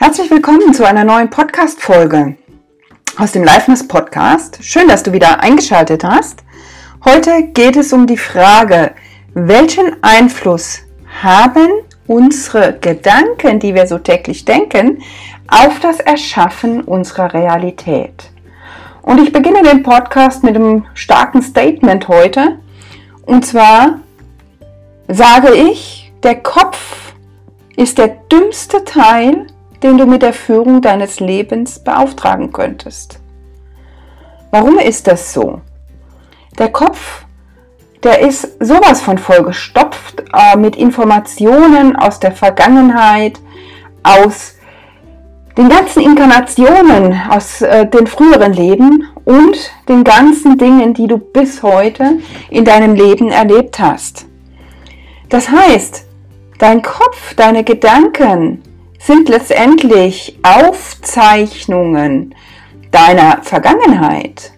Herzlich willkommen zu einer neuen Podcast-Folge aus dem Liveness Podcast. Schön, dass du wieder eingeschaltet hast. Heute geht es um die Frage, welchen Einfluss haben unsere Gedanken, die wir so täglich denken, auf das Erschaffen unserer Realität. Und ich beginne den Podcast mit einem starken Statement heute. Und zwar sage ich, der Kopf ist der dümmste Teil den du mit der Führung deines Lebens beauftragen könntest. Warum ist das so? Der Kopf, der ist sowas von vollgestopft äh, mit Informationen aus der Vergangenheit, aus den ganzen Inkarnationen aus äh, den früheren Leben und den ganzen Dingen, die du bis heute in deinem Leben erlebt hast. Das heißt, dein Kopf, deine Gedanken, sind letztendlich Aufzeichnungen deiner Vergangenheit.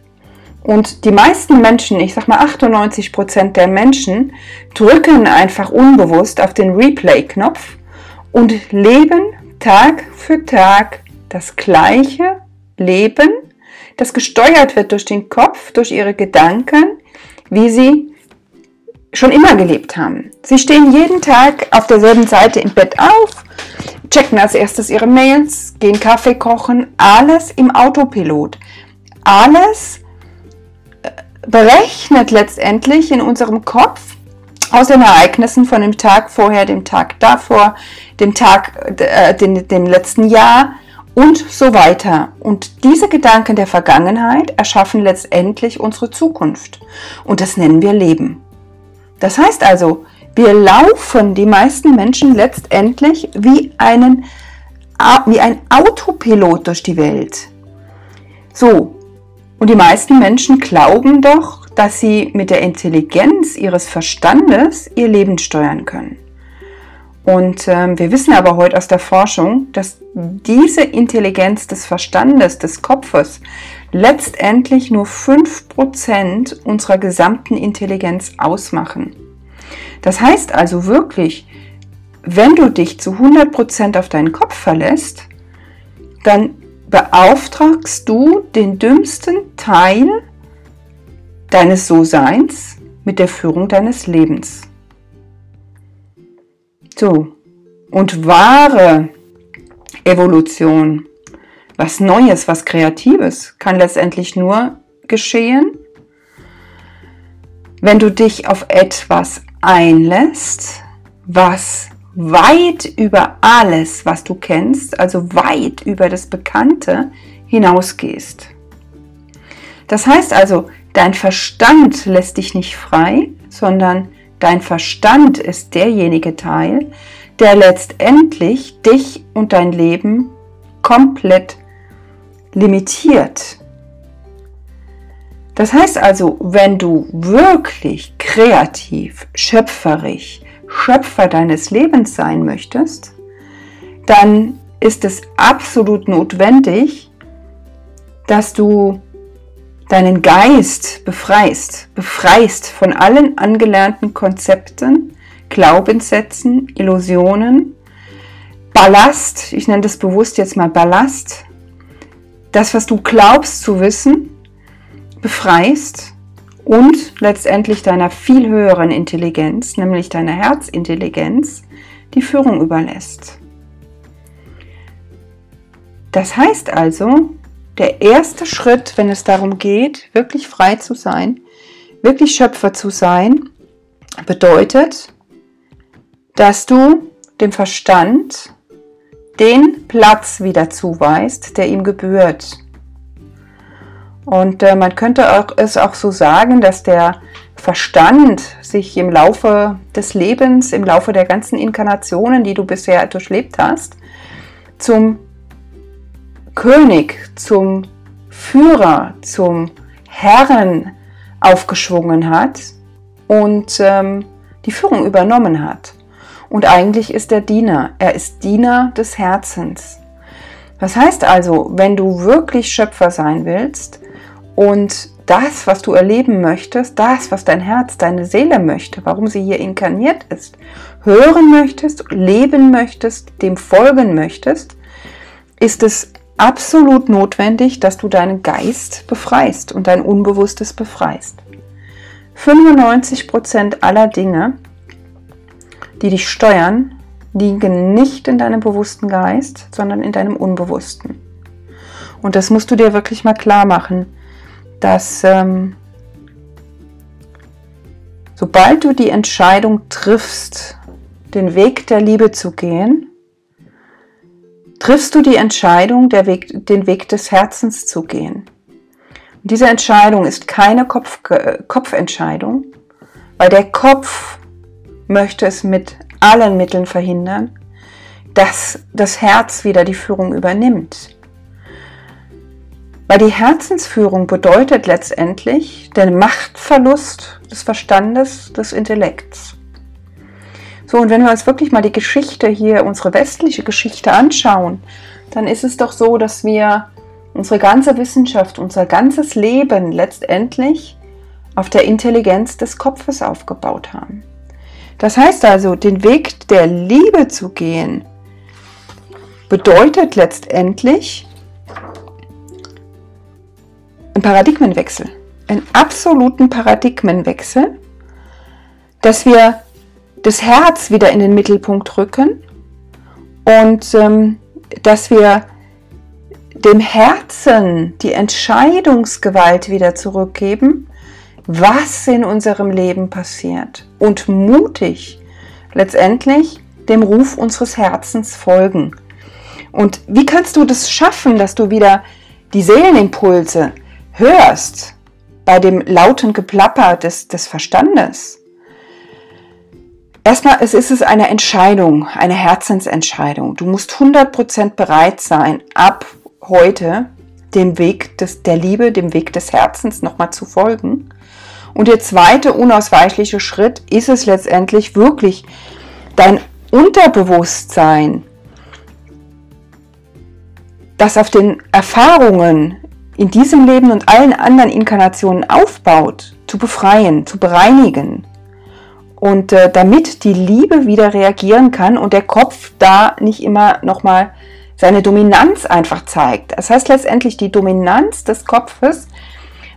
Und die meisten Menschen, ich sag mal 98 Prozent der Menschen, drücken einfach unbewusst auf den Replay-Knopf und leben Tag für Tag das gleiche Leben, das gesteuert wird durch den Kopf, durch ihre Gedanken, wie sie schon immer gelebt haben. Sie stehen jeden Tag auf derselben Seite im Bett auf, checken als erstes ihre Mails, gehen Kaffee kochen, alles im Autopilot. Alles äh, berechnet letztendlich in unserem Kopf aus den Ereignissen von dem Tag vorher, dem Tag davor, dem Tag, äh, dem, dem letzten Jahr und so weiter. Und diese Gedanken der Vergangenheit erschaffen letztendlich unsere Zukunft. Und das nennen wir Leben. Das heißt also, wir laufen, die meisten Menschen, letztendlich wie, einen, wie ein Autopilot durch die Welt. So, und die meisten Menschen glauben doch, dass sie mit der Intelligenz ihres Verstandes ihr Leben steuern können. Und ähm, wir wissen aber heute aus der Forschung, dass diese Intelligenz des Verstandes, des Kopfes, letztendlich nur 5% unserer gesamten Intelligenz ausmachen. Das heißt also wirklich, wenn du dich zu 100% auf deinen Kopf verlässt, dann beauftragst du den dümmsten Teil deines So-Seins mit der Führung deines Lebens. So, und wahre Evolution, was Neues, was Kreatives, kann letztendlich nur geschehen, wenn du dich auf etwas einlässt, was weit über alles, was du kennst, also weit über das Bekannte hinausgehst. Das heißt also, dein Verstand lässt dich nicht frei, sondern dein Verstand ist derjenige Teil, der letztendlich dich und dein Leben komplett limitiert. Das heißt also, wenn du wirklich kreativ, schöpferisch, Schöpfer deines Lebens sein möchtest, dann ist es absolut notwendig, dass du deinen Geist befreist, befreist von allen angelernten Konzepten, Glaubenssätzen, Illusionen, Ballast, ich nenne das bewusst jetzt mal Ballast, das, was du glaubst zu wissen, befreist und letztendlich deiner viel höheren Intelligenz, nämlich deiner Herzintelligenz, die Führung überlässt. Das heißt also, der erste Schritt, wenn es darum geht, wirklich frei zu sein, wirklich Schöpfer zu sein, bedeutet, dass du dem Verstand den Platz wieder zuweist, der ihm gebührt. Und äh, man könnte auch, es auch so sagen, dass der Verstand sich im Laufe des Lebens, im Laufe der ganzen Inkarnationen, die du bisher durchlebt hast, zum König, zum Führer, zum Herren aufgeschwungen hat und ähm, die Führung übernommen hat. Und eigentlich ist er Diener. Er ist Diener des Herzens. Das heißt also, wenn du wirklich Schöpfer sein willst, und das, was du erleben möchtest, das, was dein Herz, deine Seele möchte, warum sie hier inkarniert ist, hören möchtest, leben möchtest, dem folgen möchtest, ist es absolut notwendig, dass du deinen Geist befreist und dein Unbewusstes befreist. 95% aller Dinge, die dich steuern, liegen nicht in deinem bewussten Geist, sondern in deinem Unbewussten. Und das musst du dir wirklich mal klar machen, dass ähm, sobald du die Entscheidung triffst, den Weg der Liebe zu gehen, triffst du die Entscheidung, Weg, den Weg des Herzens zu gehen. Und diese Entscheidung ist keine Kopf, Kopfentscheidung, weil der Kopf möchte es mit allen Mitteln verhindern, dass das Herz wieder die Führung übernimmt. Weil die Herzensführung bedeutet letztendlich den Machtverlust des Verstandes, des Intellekts. So, und wenn wir uns wirklich mal die Geschichte hier, unsere westliche Geschichte anschauen, dann ist es doch so, dass wir unsere ganze Wissenschaft, unser ganzes Leben letztendlich auf der Intelligenz des Kopfes aufgebaut haben. Das heißt also, den Weg der Liebe zu gehen, bedeutet letztendlich, einen Paradigmenwechsel, einen absoluten Paradigmenwechsel, dass wir das Herz wieder in den Mittelpunkt rücken und ähm, dass wir dem Herzen die Entscheidungsgewalt wieder zurückgeben, was in unserem Leben passiert und mutig letztendlich dem Ruf unseres Herzens folgen. Und wie kannst du das schaffen, dass du wieder die Seelenimpulse hörst bei dem lauten Geplapper des, des Verstandes. Erstmal, es ist es eine Entscheidung, eine Herzensentscheidung. Du musst 100% bereit sein, ab heute dem Weg des, der Liebe, dem Weg des Herzens nochmal zu folgen. Und der zweite unausweichliche Schritt ist es letztendlich wirklich, dein Unterbewusstsein, das auf den Erfahrungen in diesem Leben und allen anderen Inkarnationen aufbaut, zu befreien, zu bereinigen. Und äh, damit die Liebe wieder reagieren kann und der Kopf da nicht immer nochmal seine Dominanz einfach zeigt. Das heißt letztendlich, die Dominanz des Kopfes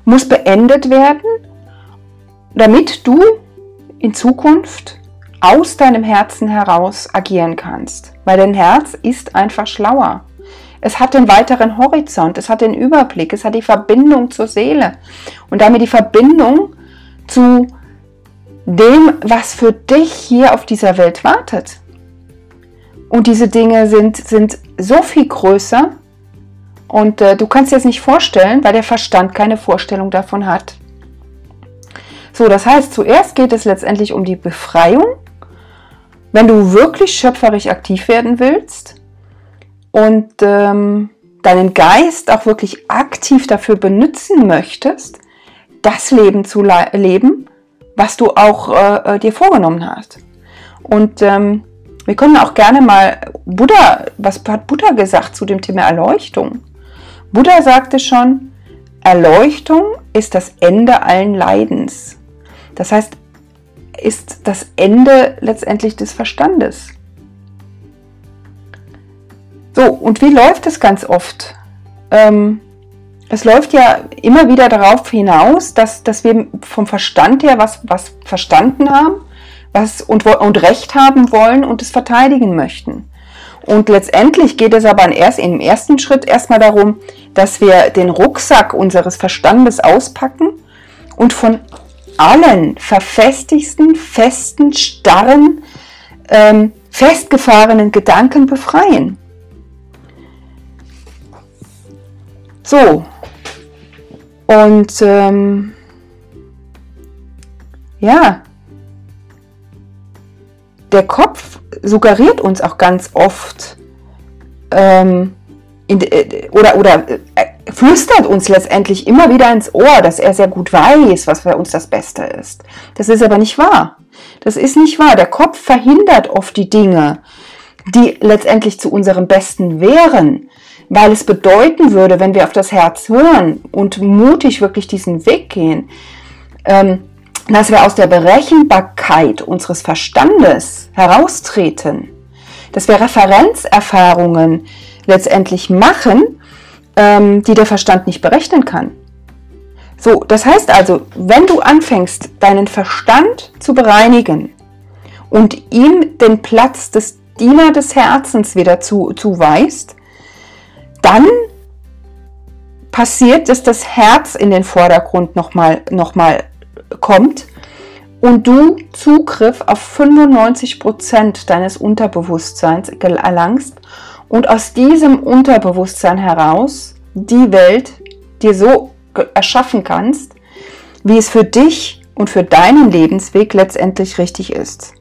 muss beendet werden, damit du in Zukunft aus deinem Herzen heraus agieren kannst. Weil dein Herz ist einfach schlauer. Es hat den weiteren Horizont, es hat den Überblick, es hat die Verbindung zur Seele und damit die Verbindung zu dem, was für dich hier auf dieser Welt wartet. Und diese Dinge sind, sind so viel größer und äh, du kannst dir das nicht vorstellen, weil der Verstand keine Vorstellung davon hat. So, das heißt, zuerst geht es letztendlich um die Befreiung. Wenn du wirklich schöpferisch aktiv werden willst, und ähm, deinen Geist auch wirklich aktiv dafür benutzen möchtest, das Leben zu leben, was du auch äh, äh, dir vorgenommen hast. Und ähm, wir können auch gerne mal Buddha, was hat Buddha gesagt zu dem Thema Erleuchtung? Buddha sagte schon, Erleuchtung ist das Ende allen Leidens. Das heißt, ist das Ende letztendlich des Verstandes. So, und wie läuft es ganz oft? Ähm, es läuft ja immer wieder darauf hinaus, dass, dass wir vom Verstand her was, was verstanden haben was, und, und Recht haben wollen und es verteidigen möchten. Und letztendlich geht es aber erst im ersten Schritt erstmal darum, dass wir den Rucksack unseres Verstandes auspacken und von allen verfestigsten, festen, starren, ähm, festgefahrenen Gedanken befreien. So. Und ähm, ja, der Kopf suggeriert uns auch ganz oft ähm, in, äh, oder, oder äh, flüstert uns letztendlich immer wieder ins Ohr, dass er sehr gut weiß, was für uns das Beste ist. Das ist aber nicht wahr. Das ist nicht wahr. Der Kopf verhindert oft die Dinge, die letztendlich zu unserem Besten wären weil es bedeuten würde, wenn wir auf das Herz hören und mutig wirklich diesen Weg gehen, ähm, dass wir aus der Berechenbarkeit unseres Verstandes heraustreten, dass wir Referenzerfahrungen letztendlich machen, ähm, die der Verstand nicht berechnen kann. So, das heißt also, wenn du anfängst, deinen Verstand zu bereinigen und ihm den Platz des Diener des Herzens wieder zu, zuweist, dann passiert, dass das Herz in den Vordergrund nochmal noch mal kommt und du Zugriff auf 95 Prozent deines Unterbewusstseins erlangst und aus diesem Unterbewusstsein heraus die Welt dir so erschaffen kannst, wie es für dich und für deinen Lebensweg letztendlich richtig ist.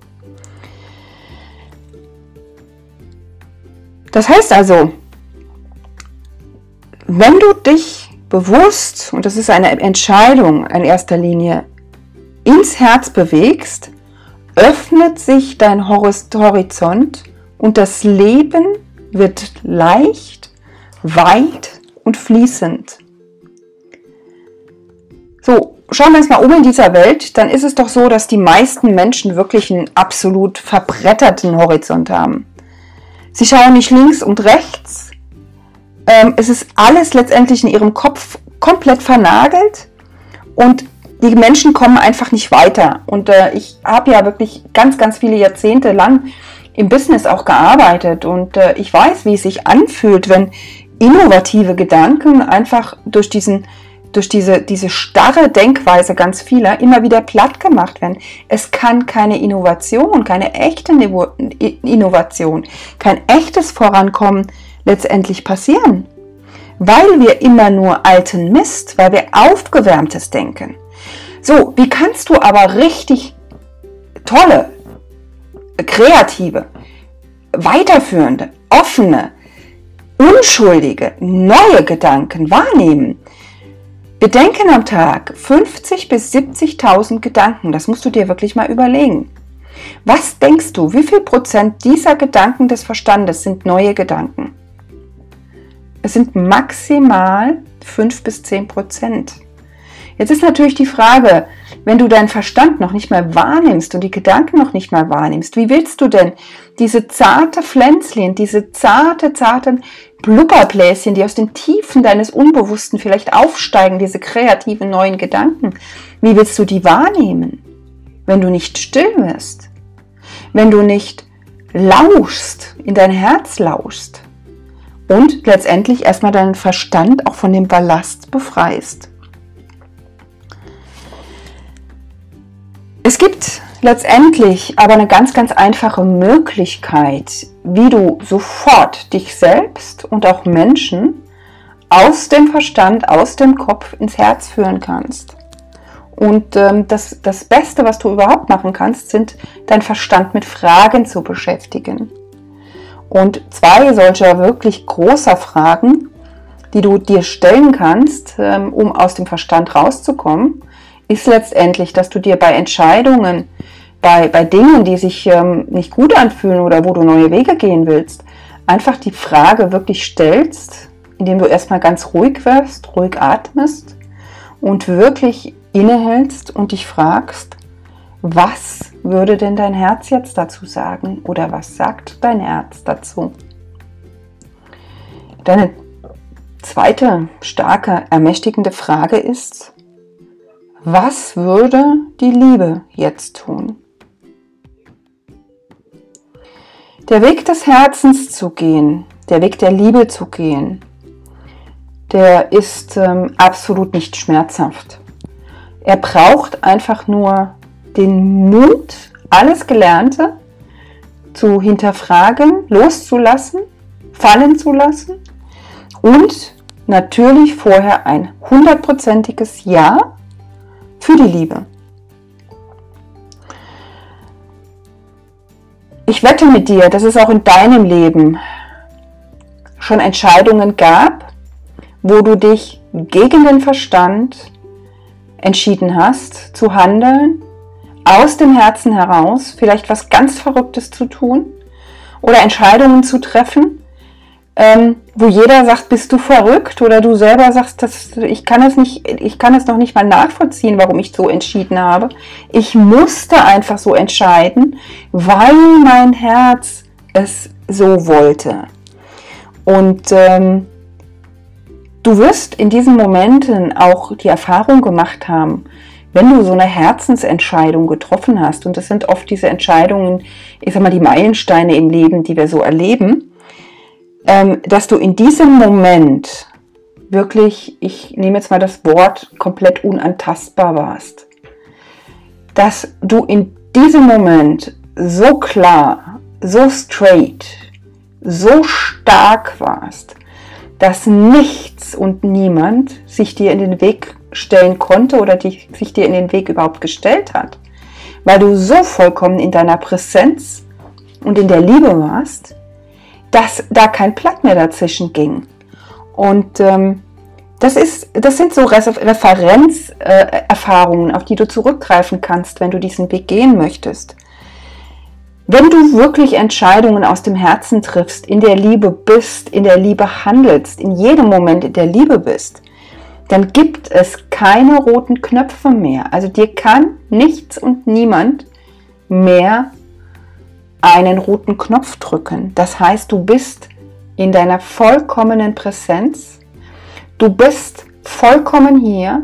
Das heißt also, wenn du dich bewusst, und das ist eine Entscheidung in erster Linie, ins Herz bewegst, öffnet sich dein Horizont und das Leben wird leicht, weit und fließend. So, schauen wir uns mal um in dieser Welt, dann ist es doch so, dass die meisten Menschen wirklich einen absolut verbretterten Horizont haben. Sie schauen nicht links und rechts. Ähm, es ist alles letztendlich in ihrem Kopf komplett vernagelt und die Menschen kommen einfach nicht weiter. Und äh, ich habe ja wirklich ganz, ganz viele Jahrzehnte lang im Business auch gearbeitet und äh, ich weiß, wie es sich anfühlt, wenn innovative Gedanken einfach durch diesen durch diese, diese starre Denkweise ganz vieler immer wieder platt gemacht werden. Es kann keine Innovation, keine echte Innovation, kein echtes Vorankommen letztendlich passieren. Weil wir immer nur alten Mist, weil wir aufgewärmtes denken. So, wie kannst du aber richtig tolle, kreative, weiterführende, offene, unschuldige, neue Gedanken wahrnehmen? Wir denken am Tag 50 bis 70.000 Gedanken. Das musst du dir wirklich mal überlegen. Was denkst du, wie viel Prozent dieser Gedanken des Verstandes sind neue Gedanken? Es sind maximal 5 bis 10 Prozent. Jetzt ist natürlich die Frage, wenn du deinen Verstand noch nicht mal wahrnimmst und die Gedanken noch nicht mal wahrnimmst, wie willst du denn diese zarte Pflänzchen, diese zarte, zarten Blubberbläschen, die aus den Tiefen deines Unbewussten vielleicht aufsteigen, diese kreativen neuen Gedanken, wie willst du die wahrnehmen, wenn du nicht still wirst, wenn du nicht lauschst, in dein Herz lauschst und letztendlich erstmal deinen Verstand auch von dem Ballast befreist. Es gibt letztendlich aber eine ganz, ganz einfache Möglichkeit, wie du sofort dich selbst und auch Menschen aus dem Verstand, aus dem Kopf ins Herz führen kannst. Und ähm, das, das Beste, was du überhaupt machen kannst, sind dein Verstand mit Fragen zu beschäftigen. Und zwei solcher wirklich großer Fragen, die du dir stellen kannst, ähm, um aus dem Verstand rauszukommen, ist letztendlich, dass du dir bei Entscheidungen, bei, bei Dingen, die sich ähm, nicht gut anfühlen oder wo du neue Wege gehen willst, einfach die Frage wirklich stellst, indem du erstmal ganz ruhig wirst, ruhig atmest und wirklich innehältst und dich fragst, was würde denn dein Herz jetzt dazu sagen oder was sagt dein Herz dazu? Deine zweite starke, ermächtigende Frage ist, was würde die Liebe jetzt tun? Der Weg des Herzens zu gehen, der Weg der Liebe zu gehen, der ist ähm, absolut nicht schmerzhaft. Er braucht einfach nur den Mut, alles Gelernte zu hinterfragen, loszulassen, fallen zu lassen und natürlich vorher ein hundertprozentiges Ja für die Liebe. Ich wette mit dir, dass es auch in deinem Leben schon Entscheidungen gab, wo du dich gegen den Verstand entschieden hast zu handeln, aus dem Herzen heraus vielleicht was ganz Verrücktes zu tun oder Entscheidungen zu treffen, ähm, wo jeder sagt, bist du verrückt oder du selber sagst, dass ich kann es nicht, ich kann es noch nicht mal nachvollziehen, warum ich so entschieden habe. Ich musste einfach so entscheiden, weil mein Herz es so wollte. Und ähm, du wirst in diesen Momenten auch die Erfahrung gemacht haben, wenn du so eine Herzensentscheidung getroffen hast, und das sind oft diese Entscheidungen, ich sag mal, die Meilensteine im Leben, die wir so erleben, ähm, dass du in diesem Moment wirklich, ich nehme jetzt mal das Wort, komplett unantastbar warst. Dass du in diesem Moment so klar, so straight, so stark warst, dass nichts und niemand sich dir in den Weg stellen konnte oder die, sich dir in den Weg überhaupt gestellt hat. Weil du so vollkommen in deiner Präsenz und in der Liebe warst, dass da kein Blatt mehr dazwischen ging. Und ähm, das, ist, das sind so Referenzerfahrungen, äh, auf die du zurückgreifen kannst, wenn du diesen Weg gehen möchtest. Wenn du wirklich Entscheidungen aus dem Herzen triffst, in der Liebe bist, in der Liebe handelst, in jedem Moment in der Liebe bist, dann gibt es keine roten Knöpfe mehr. Also dir kann nichts und niemand mehr einen roten Knopf drücken. Das heißt, du bist in deiner vollkommenen Präsenz, du bist vollkommen hier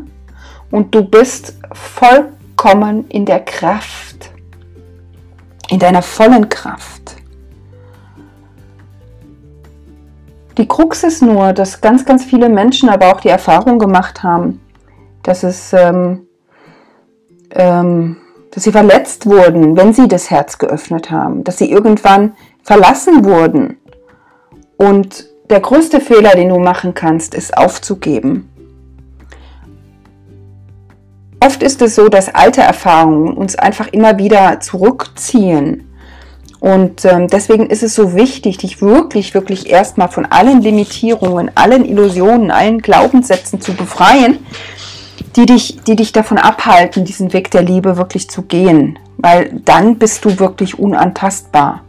und du bist vollkommen in der Kraft in deiner vollen Kraft. Die Krux ist nur, dass ganz, ganz viele Menschen aber auch die Erfahrung gemacht haben, dass es, ähm, ähm, dass sie verletzt wurden, wenn sie das Herz geöffnet haben, dass sie irgendwann verlassen wurden. Und der größte Fehler, den du machen kannst, ist aufzugeben. Oft ist es so, dass alte Erfahrungen uns einfach immer wieder zurückziehen. Und ähm, deswegen ist es so wichtig, dich wirklich, wirklich erstmal von allen Limitierungen, allen Illusionen, allen Glaubenssätzen zu befreien, die dich, die dich davon abhalten, diesen Weg der Liebe wirklich zu gehen. Weil dann bist du wirklich unantastbar.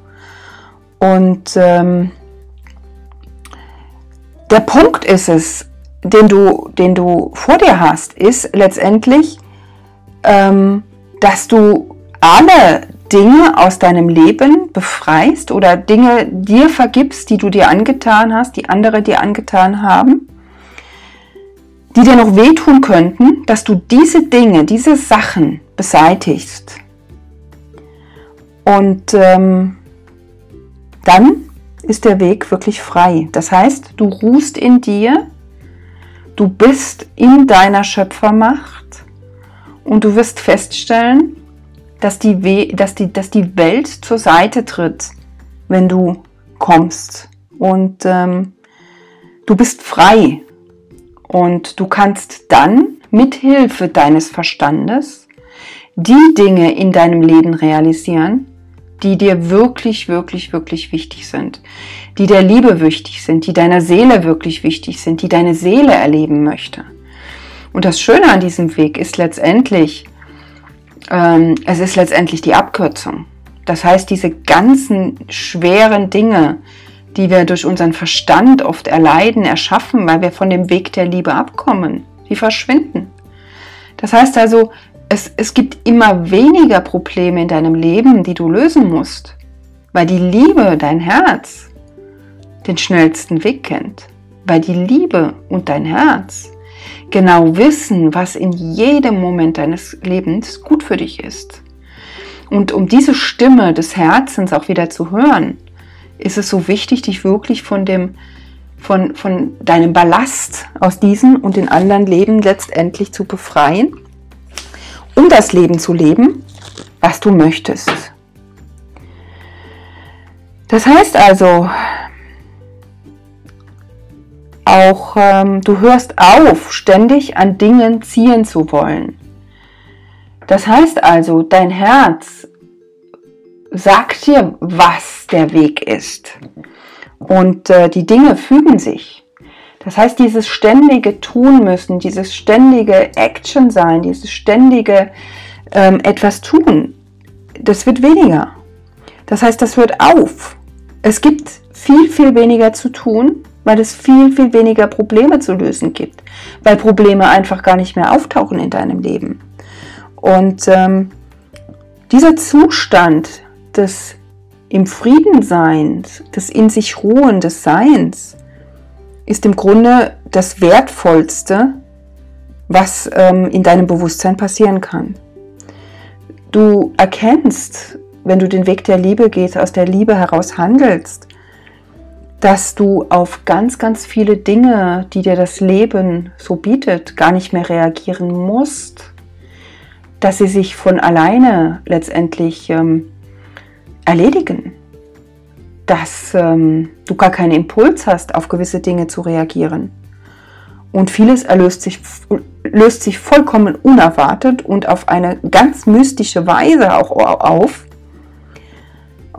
Und ähm, der Punkt ist es, den du, den du vor dir hast, ist letztendlich, ähm, dass du alle Dinge aus deinem Leben befreist oder Dinge dir vergibst, die du dir angetan hast, die andere dir angetan haben, die dir noch wehtun könnten, dass du diese Dinge, diese Sachen beseitigst. Und ähm, dann ist der Weg wirklich frei. Das heißt, du ruhst in dir, du bist in deiner Schöpfermacht und du wirst feststellen, dass die, We dass, die, dass die Welt zur Seite tritt, wenn du kommst. Und ähm, du bist frei. Und du kannst dann mit Hilfe deines Verstandes die Dinge in deinem Leben realisieren, die dir wirklich, wirklich, wirklich wichtig sind, die der Liebe wichtig sind, die deiner Seele wirklich wichtig sind, die deine Seele erleben möchte. Und das Schöne an diesem Weg ist letztendlich, ähm, es ist letztendlich die Abkürzung. Das heißt, diese ganzen schweren Dinge, die wir durch unseren Verstand oft erleiden, erschaffen, weil wir von dem Weg der Liebe abkommen, die verschwinden. Das heißt also, es, es gibt immer weniger Probleme in deinem Leben, die du lösen musst, weil die Liebe, dein Herz, den schnellsten Weg kennt. Weil die Liebe und dein Herz genau wissen, was in jedem Moment deines Lebens gut für dich ist. Und um diese Stimme des Herzens auch wieder zu hören, ist es so wichtig, dich wirklich von dem von, von deinem Ballast aus diesem und den anderen Leben letztendlich zu befreien, um das Leben zu leben, was du möchtest. Das heißt also, auch ähm, du hörst auf, ständig an Dingen ziehen zu wollen. Das heißt also, dein Herz sagt dir, was der Weg ist. Und äh, die Dinge fügen sich. Das heißt, dieses ständige Tun müssen, dieses ständige Action sein, dieses ständige ähm, etwas tun, das wird weniger. Das heißt, das hört auf. Es gibt viel, viel weniger zu tun weil es viel, viel weniger Probleme zu lösen gibt, weil Probleme einfach gar nicht mehr auftauchen in deinem Leben. Und ähm, dieser Zustand des im Friedensein, des in sich Ruhen des Seins, ist im Grunde das Wertvollste, was ähm, in deinem Bewusstsein passieren kann. Du erkennst, wenn du den Weg der Liebe gehst, aus der Liebe heraus handelst, dass du auf ganz, ganz viele Dinge, die dir das Leben so bietet, gar nicht mehr reagieren musst, dass sie sich von alleine letztendlich ähm, erledigen, dass ähm, du gar keinen Impuls hast, auf gewisse Dinge zu reagieren. Und vieles erlöst sich, löst sich vollkommen unerwartet und auf eine ganz mystische Weise auch auf.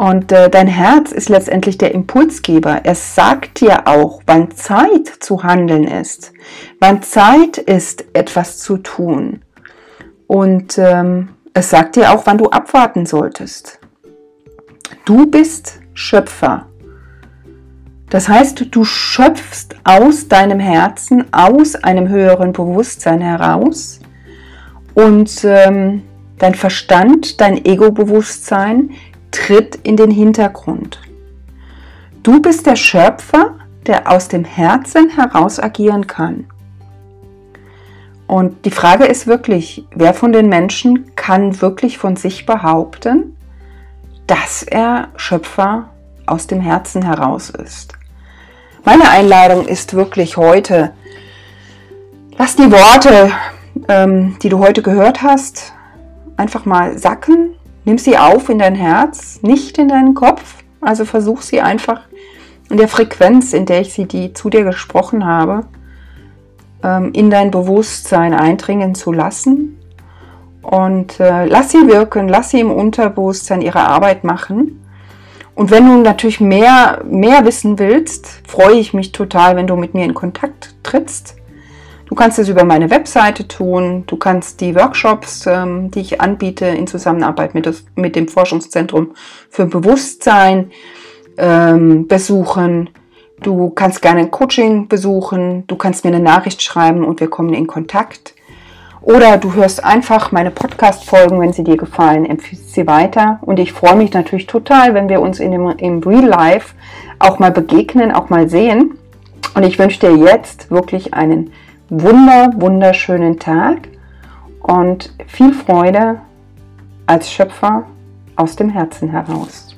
Und äh, dein Herz ist letztendlich der Impulsgeber. Es sagt dir auch, wann Zeit zu handeln ist, wann Zeit ist, etwas zu tun. Und ähm, es sagt dir auch, wann du abwarten solltest. Du bist Schöpfer. Das heißt, du schöpfst aus deinem Herzen, aus einem höheren Bewusstsein heraus und ähm, dein Verstand, dein Ego-Bewusstsein tritt in den Hintergrund. Du bist der Schöpfer, der aus dem Herzen heraus agieren kann. Und die Frage ist wirklich, wer von den Menschen kann wirklich von sich behaupten, dass er Schöpfer aus dem Herzen heraus ist? Meine Einladung ist wirklich heute, lass die Worte, ähm, die du heute gehört hast, einfach mal sacken. Nimm sie auf in dein Herz, nicht in deinen Kopf. Also versuch sie einfach in der Frequenz, in der ich sie die, zu dir gesprochen habe, ähm, in dein Bewusstsein eindringen zu lassen. Und äh, lass sie wirken, lass sie im Unterbewusstsein ihre Arbeit machen. Und wenn du natürlich mehr, mehr wissen willst, freue ich mich total, wenn du mit mir in Kontakt trittst. Du kannst es über meine Webseite tun, du kannst die Workshops, ähm, die ich anbiete in Zusammenarbeit mit, das, mit dem Forschungszentrum für Bewusstsein ähm, besuchen. Du kannst gerne ein Coaching besuchen, du kannst mir eine Nachricht schreiben und wir kommen in Kontakt. Oder du hörst einfach meine Podcast-Folgen, wenn sie dir gefallen, empfiehlst sie weiter. Und ich freue mich natürlich total, wenn wir uns in dem, im Real Life auch mal begegnen, auch mal sehen. Und ich wünsche dir jetzt wirklich einen wunder, wunderschönen Tag und viel Freude als Schöpfer aus dem Herzen heraus.